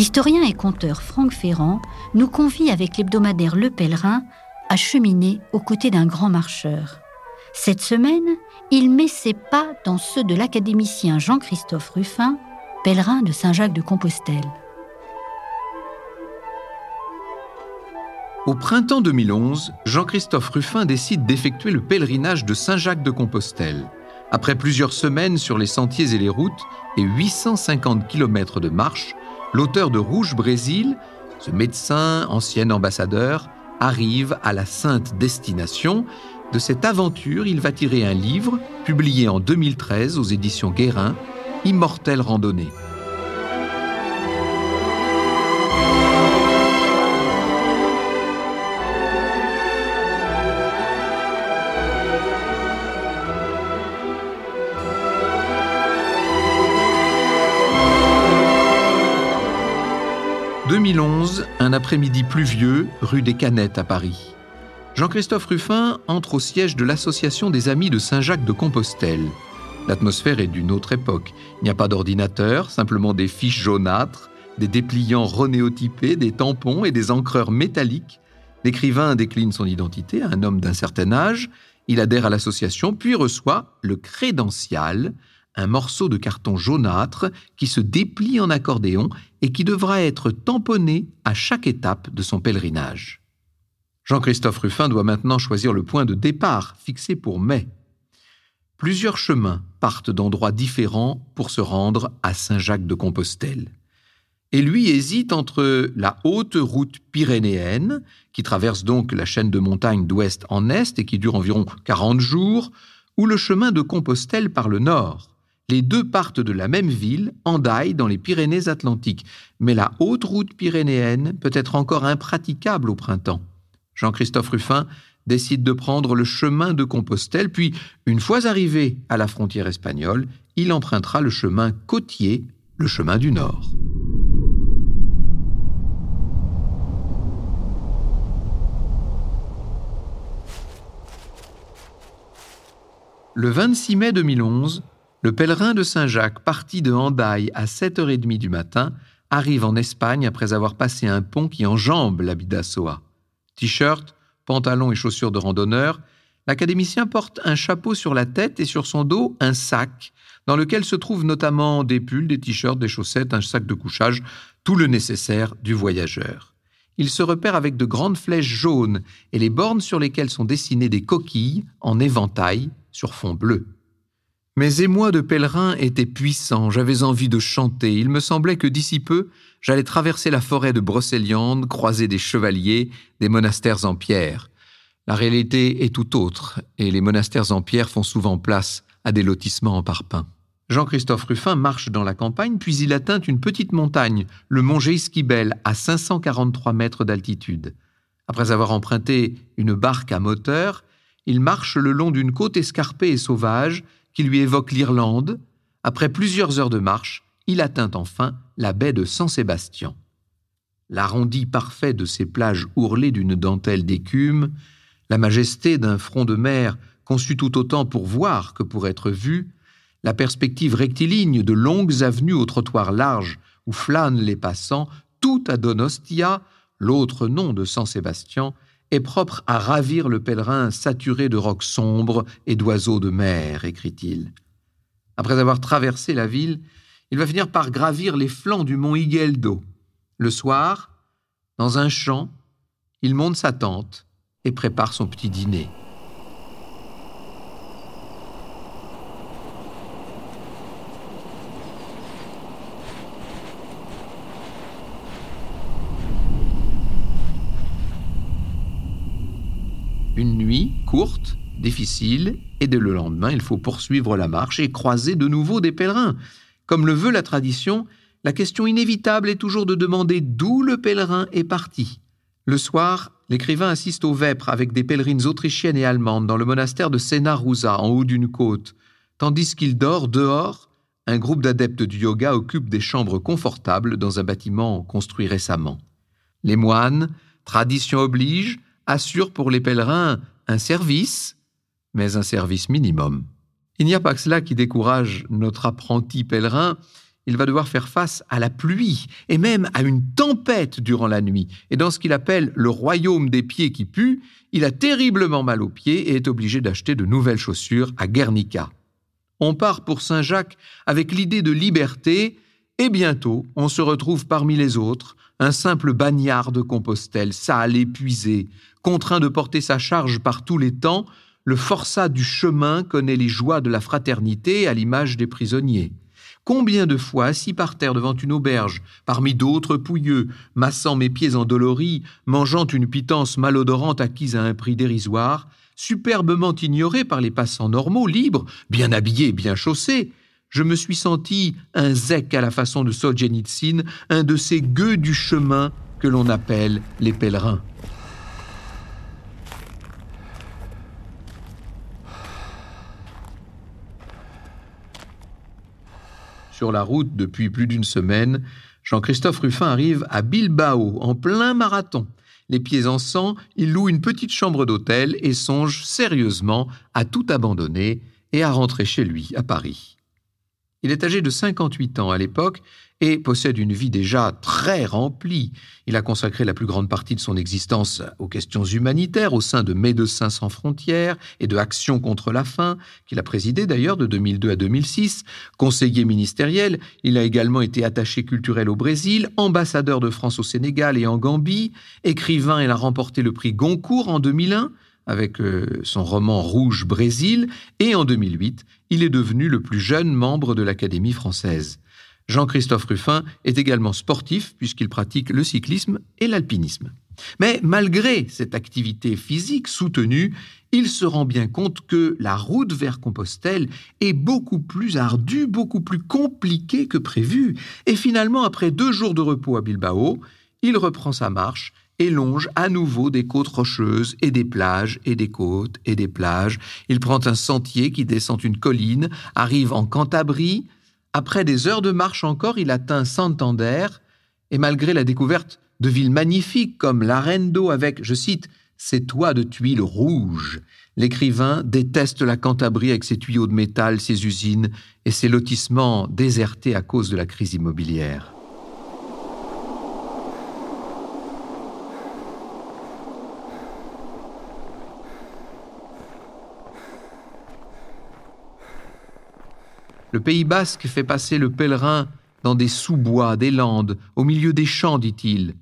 L'historien et conteur Franck Ferrand nous convie avec l'hebdomadaire Le Pèlerin à cheminer aux côtés d'un grand marcheur. Cette semaine, il met ses pas dans ceux de l'académicien Jean-Christophe Ruffin, pèlerin de Saint-Jacques de Compostelle. Au printemps 2011, Jean-Christophe Ruffin décide d'effectuer le pèlerinage de Saint-Jacques de Compostelle. Après plusieurs semaines sur les sentiers et les routes et 850 km de marche, l'auteur de Rouge Brésil, ce médecin, ancien ambassadeur, arrive à la sainte destination. De cette aventure, il va tirer un livre, publié en 2013 aux éditions Guérin, Immortelle randonnée. 2011, un après-midi pluvieux, rue des Canettes à Paris. Jean-Christophe Ruffin entre au siège de l'Association des Amis de Saint-Jacques de Compostelle. L'atmosphère est d'une autre époque. Il n'y a pas d'ordinateur, simplement des fiches jaunâtres, des dépliants renéotypés, des tampons et des encreurs métalliques. L'écrivain décline son identité à un homme d'un certain âge. Il adhère à l'association, puis reçoit le crédential, un morceau de carton jaunâtre qui se déplie en accordéon et qui devra être tamponné à chaque étape de son pèlerinage. Jean-Christophe Ruffin doit maintenant choisir le point de départ fixé pour mai. Plusieurs chemins partent d'endroits différents pour se rendre à Saint-Jacques de Compostelle. Et lui hésite entre la haute route pyrénéenne, qui traverse donc la chaîne de montagnes d'ouest en est et qui dure environ 40 jours, ou le chemin de Compostelle par le nord. Les deux partent de la même ville, Andaille, dans les Pyrénées-Atlantiques, mais la haute route pyrénéenne peut être encore impraticable au printemps. Jean-Christophe Ruffin décide de prendre le chemin de Compostelle, puis, une fois arrivé à la frontière espagnole, il empruntera le chemin côtier, le chemin du Nord. Le 26 mai 2011, le pèlerin de Saint-Jacques, parti de Handaï à 7h30 du matin, arrive en Espagne après avoir passé un pont qui enjambe la Bidassoa. T-shirt, pantalon et chaussures de randonneur, l'académicien porte un chapeau sur la tête et sur son dos un sac dans lequel se trouvent notamment des pulls, des t-shirts, des chaussettes, un sac de couchage, tout le nécessaire du voyageur. Il se repère avec de grandes flèches jaunes et les bornes sur lesquelles sont dessinées des coquilles en éventail sur fond bleu. Mes émois de pèlerin étaient puissants, j'avais envie de chanter. Il me semblait que d'ici peu, j'allais traverser la forêt de Brocéliande, croiser des chevaliers, des monastères en pierre. La réalité est tout autre, et les monastères en pierre font souvent place à des lotissements en parpaing. Jean-Christophe Ruffin marche dans la campagne, puis il atteint une petite montagne, le mont Geisquibel, à 543 mètres d'altitude. Après avoir emprunté une barque à moteur, il marche le long d'une côte escarpée et sauvage qui lui évoque l'Irlande, après plusieurs heures de marche, il atteint enfin la baie de San Sébastien. L'arrondi parfait de ces plages ourlées d'une dentelle d'écume, la majesté d'un front de mer conçu tout autant pour voir que pour être vu, la perspective rectiligne de longues avenues aux trottoirs larges où flânent les passants, tout à Donostia, l'autre nom de San Sébastien, est propre à ravir le pèlerin saturé de rocs sombres et d'oiseaux de mer, écrit-il. Après avoir traversé la ville, il va finir par gravir les flancs du mont Higueldo. Le soir, dans un champ, il monte sa tente et prépare son petit dîner. Une nuit courte, difficile, et dès le lendemain, il faut poursuivre la marche et croiser de nouveau des pèlerins. Comme le veut la tradition, la question inévitable est toujours de demander d'où le pèlerin est parti. Le soir, l'écrivain assiste aux vêpres avec des pèlerines autrichiennes et allemandes dans le monastère de Senarusa, en haut d'une côte. Tandis qu'il dort dehors, un groupe d'adeptes du yoga occupe des chambres confortables dans un bâtiment construit récemment. Les moines, tradition oblige, assure pour les pèlerins un service, mais un service minimum. Il n'y a pas que cela qui décourage notre apprenti pèlerin. il va devoir faire face à la pluie et même à une tempête durant la nuit. Et dans ce qu'il appelle le royaume des pieds qui puent, il a terriblement mal aux pieds et est obligé d'acheter de nouvelles chaussures à Guernica. On part pour Saint-Jacques avec l'idée de liberté et bientôt on se retrouve parmi les autres, un simple bagnard de Compostelle, sale, épuisé, contraint de porter sa charge par tous les temps, le forçat du chemin connaît les joies de la fraternité à l'image des prisonniers. Combien de fois, assis par terre devant une auberge, parmi d'autres pouilleux, massant mes pieds endoloris, mangeant une pitance malodorante acquise à un prix dérisoire, superbement ignoré par les passants normaux, libres, bien habillés, bien chaussés, je me suis senti un zec à la façon de Solzhenitsyn, un de ces gueux du chemin que l'on appelle les pèlerins. Sur la route depuis plus d'une semaine, Jean-Christophe Ruffin arrive à Bilbao en plein marathon. Les pieds en sang, il loue une petite chambre d'hôtel et songe sérieusement à tout abandonner et à rentrer chez lui à Paris. Il est âgé de 58 ans à l'époque et possède une vie déjà très remplie. Il a consacré la plus grande partie de son existence aux questions humanitaires au sein de Médecins sans frontières et de Action contre la faim, qu'il a présidé d'ailleurs de 2002 à 2006. Conseiller ministériel, il a également été attaché culturel au Brésil, ambassadeur de France au Sénégal et en Gambie, écrivain, il a remporté le prix Goncourt en 2001 avec euh, son roman Rouge Brésil, et en 2008, il est devenu le plus jeune membre de l'Académie française. Jean-Christophe Ruffin est également sportif puisqu'il pratique le cyclisme et l'alpinisme. Mais malgré cette activité physique soutenue, il se rend bien compte que la route vers Compostelle est beaucoup plus ardue, beaucoup plus compliquée que prévu. Et finalement, après deux jours de repos à Bilbao, il reprend sa marche et longe à nouveau des côtes rocheuses et des plages et des côtes et des plages. Il prend un sentier qui descend une colline, arrive en Cantabrie, après des heures de marche encore, il atteint Santander, et malgré la découverte de villes magnifiques comme Larendo avec, je cite, ses toits de tuiles rouges, l'écrivain déteste la Cantabrie avec ses tuyaux de métal, ses usines et ses lotissements désertés à cause de la crise immobilière. Le Pays basque fait passer le pèlerin dans des sous-bois, des landes, au milieu des champs, dit-il,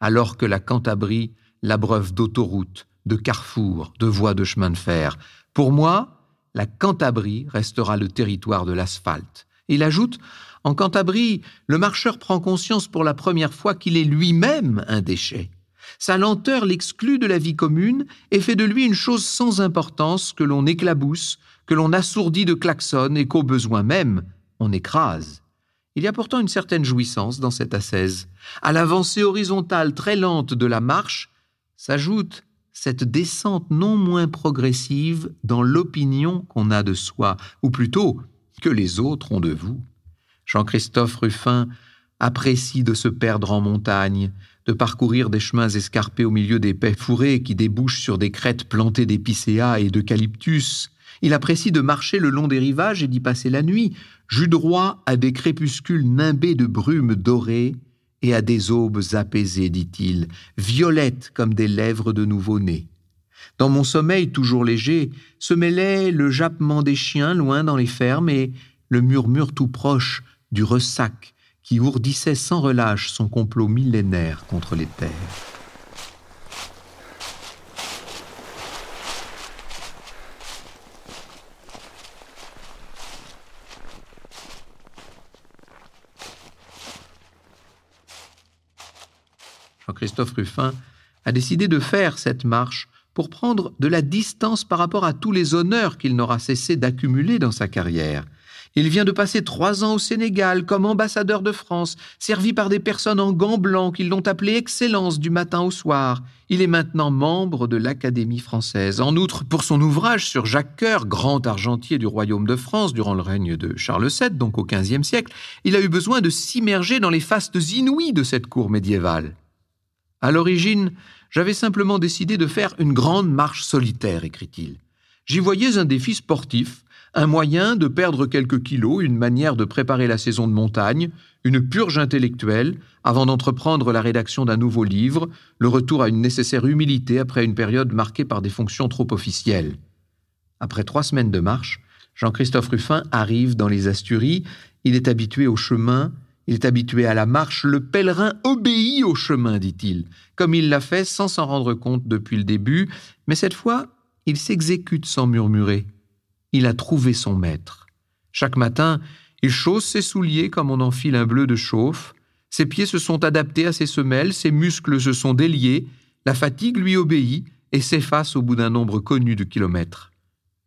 alors que la Cantabrie l'abreuve d'autoroutes, de carrefours, de voies de chemin de fer. Pour moi, la Cantabrie restera le territoire de l'asphalte. Il ajoute En Cantabrie, le marcheur prend conscience pour la première fois qu'il est lui-même un déchet. Sa lenteur l'exclut de la vie commune et fait de lui une chose sans importance que l'on éclabousse, que l'on assourdit de klaxons et qu'au besoin même, on écrase. Il y a pourtant une certaine jouissance dans cette ascèse. À l'avancée horizontale très lente de la marche s'ajoute cette descente non moins progressive dans l'opinion qu'on a de soi, ou plutôt que les autres ont de vous. Jean-Christophe Ruffin apprécie de se perdre en montagne, de parcourir des chemins escarpés au milieu des pais fourrés qui débouchent sur des crêtes plantées d'épicéas et d'eucalyptus, il apprécie de marcher le long des rivages et d'y passer la nuit, jus droit à des crépuscules nimbés de brumes dorées et à des aubes apaisées, dit-il, violettes comme des lèvres de nouveau-né. Dans mon sommeil toujours léger se mêlait le jappement des chiens loin dans les fermes et le murmure tout proche du ressac qui ourdissait sans relâche son complot millénaire contre les terres. Jean-Christophe Ruffin, a décidé de faire cette marche pour prendre de la distance par rapport à tous les honneurs qu'il n'aura cessé d'accumuler dans sa carrière. Il vient de passer trois ans au Sénégal comme ambassadeur de France, servi par des personnes en gants blancs qui l'ont appelé Excellence du matin au soir. Il est maintenant membre de l'Académie française. En outre, pour son ouvrage sur Jacques Coeur, grand argentier du royaume de France durant le règne de Charles VII, donc au XVe siècle, il a eu besoin de s'immerger dans les fastes inouïs de cette cour médiévale. À l'origine, j'avais simplement décidé de faire une grande marche solitaire, écrit-il. J'y voyais un défi sportif, Un moyen de perdre quelques kilos, une manière de préparer la saison de montagne, une purge intellectuelle, avant d'entreprendre la rédaction d'un nouveau livre, le retour à une nécessaire humilité après une période marquée par des fonctions trop officielles. Après trois semaines de marche, Jean-Christophe Ruffin arrive dans les Asturies, il est habitué au chemin, il est habitué à la marche, le pèlerin obéit au chemin, dit-il, comme il l'a fait sans s'en rendre compte depuis le début, mais cette fois, il s'exécute sans murmurer. Il a trouvé son maître. Chaque matin, il chausse ses souliers comme on enfile un bleu de chauffe, ses pieds se sont adaptés à ses semelles, ses muscles se sont déliés, la fatigue lui obéit et s'efface au bout d'un nombre connu de kilomètres.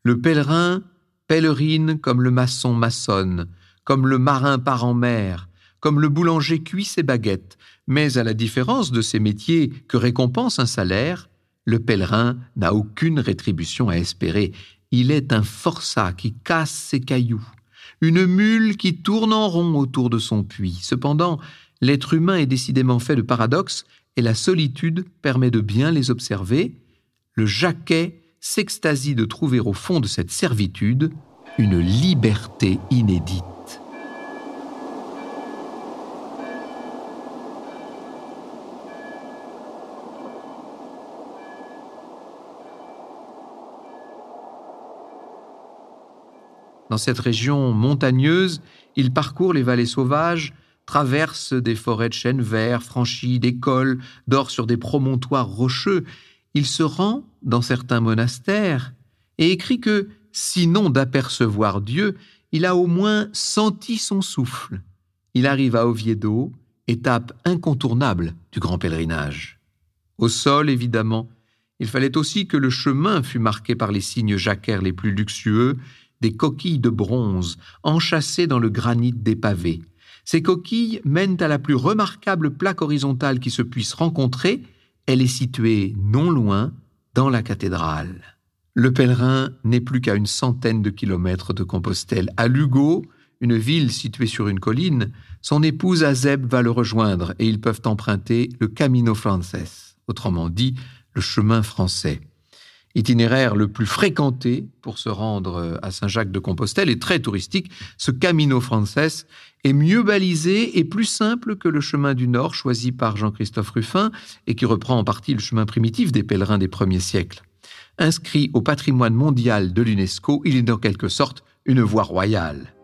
Le pèlerin pèlerine comme le maçon maçonne, comme le marin part en mer, comme le boulanger cuit ses baguettes, mais à la différence de ces métiers que récompense un salaire, le pèlerin n'a aucune rétribution à espérer. Il est un forçat qui casse ses cailloux, une mule qui tourne en rond autour de son puits. Cependant, l'être humain est décidément fait de paradoxes et la solitude permet de bien les observer. Le jaquet s'extasie de trouver au fond de cette servitude une liberté inédite. Dans cette région montagneuse, il parcourt les vallées sauvages, traverse des forêts de chênes verts, franchit des cols, dort sur des promontoires rocheux. Il se rend dans certains monastères et écrit que, sinon d'apercevoir Dieu, il a au moins senti son souffle. Il arrive à Oviedo, étape incontournable du grand pèlerinage. Au sol, évidemment, il fallait aussi que le chemin fût marqué par les signes jacquaires les plus luxueux des coquilles de bronze enchâssées dans le granit des pavés. Ces coquilles mènent à la plus remarquable plaque horizontale qui se puisse rencontrer. Elle est située non loin, dans la cathédrale. Le pèlerin n'est plus qu'à une centaine de kilomètres de Compostelle. À Lugo, une ville située sur une colline, son épouse Azeb va le rejoindre et ils peuvent emprunter le Camino Frances, autrement dit le chemin français itinéraire le plus fréquenté pour se rendre euh, à Saint-Jacques-de-Compostelle et très touristique, ce Camino Frances est mieux balisé et plus simple que le chemin du Nord choisi par Jean-Christophe Ruffin et qui reprend en partie le chemin primitif des pèlerins des premiers siècles. Inscrit au patrimoine mondial de l'UNESCO, il est en quelque sorte une voie royale.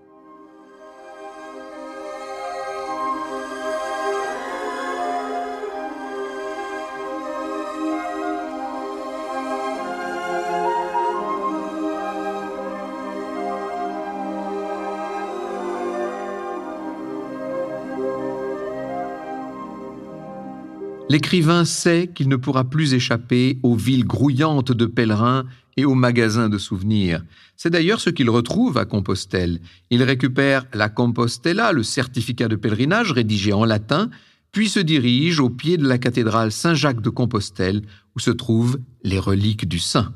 L'écrivain sait qu'il ne pourra plus échapper aux villes grouillantes de pèlerins et aux magasins de souvenirs. C'est d'ailleurs ce qu'il retrouve à Compostelle. Il récupère la Compostela, le certificat de pèlerinage rédigé en latin, puis se dirige au pied de la cathédrale Saint-Jacques de Compostelle, où se trouvent les reliques du saint.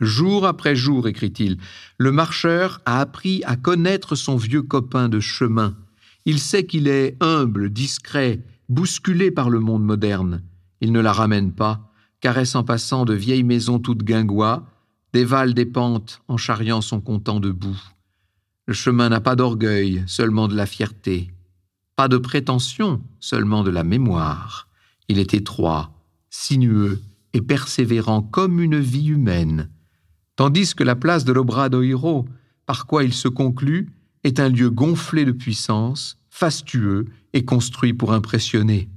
Jour après jour, écrit-il, le marcheur a appris à connaître son vieux copain de chemin. Il sait qu'il est humble, discret, bousculé par le monde moderne. Il ne la ramène pas, caresse en passant de vieilles maisons toutes guingois, dévale des pentes en charriant son content debout. Le chemin n'a pas d'orgueil, seulement de la fierté. Pas de prétention, seulement de la mémoire. Il est étroit, sinueux et persévérant comme une vie humaine. Tandis que la place de l'Obradoiro, par quoi il se conclut, est un lieu gonflé de puissance, fastueux et construit pour impressionner.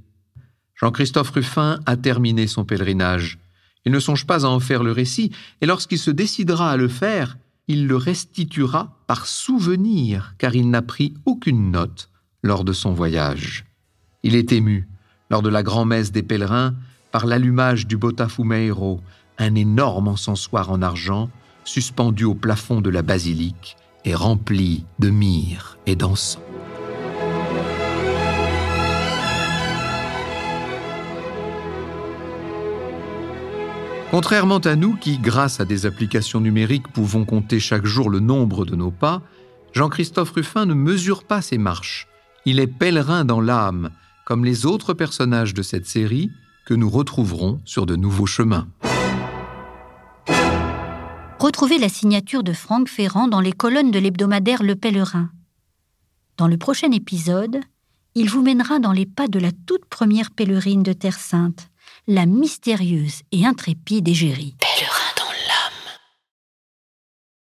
Jean-Christophe Ruffin a terminé son pèlerinage. Il ne songe pas à en faire le récit, et lorsqu'il se décidera à le faire, il le restituera par souvenir, car il n'a pris aucune note lors de son voyage. Il est ému, lors de la grand-messe des pèlerins, par l'allumage du Botafumeiro, un énorme encensoir en argent, suspendu au plafond de la basilique et rempli de myrrhe et d'encens. Contrairement à nous qui, grâce à des applications numériques, pouvons compter chaque jour le nombre de nos pas, Jean-Christophe Ruffin ne mesure pas ses marches. Il est pèlerin dans l'âme, comme les autres personnages de cette série que nous retrouverons sur de nouveaux chemins. Retrouvez la signature de Franck Ferrand dans les colonnes de l'hebdomadaire Le Pèlerin. Dans le prochain épisode, il vous mènera dans les pas de la toute première pèlerine de Terre Sainte, la mystérieuse et intrépide Égérie.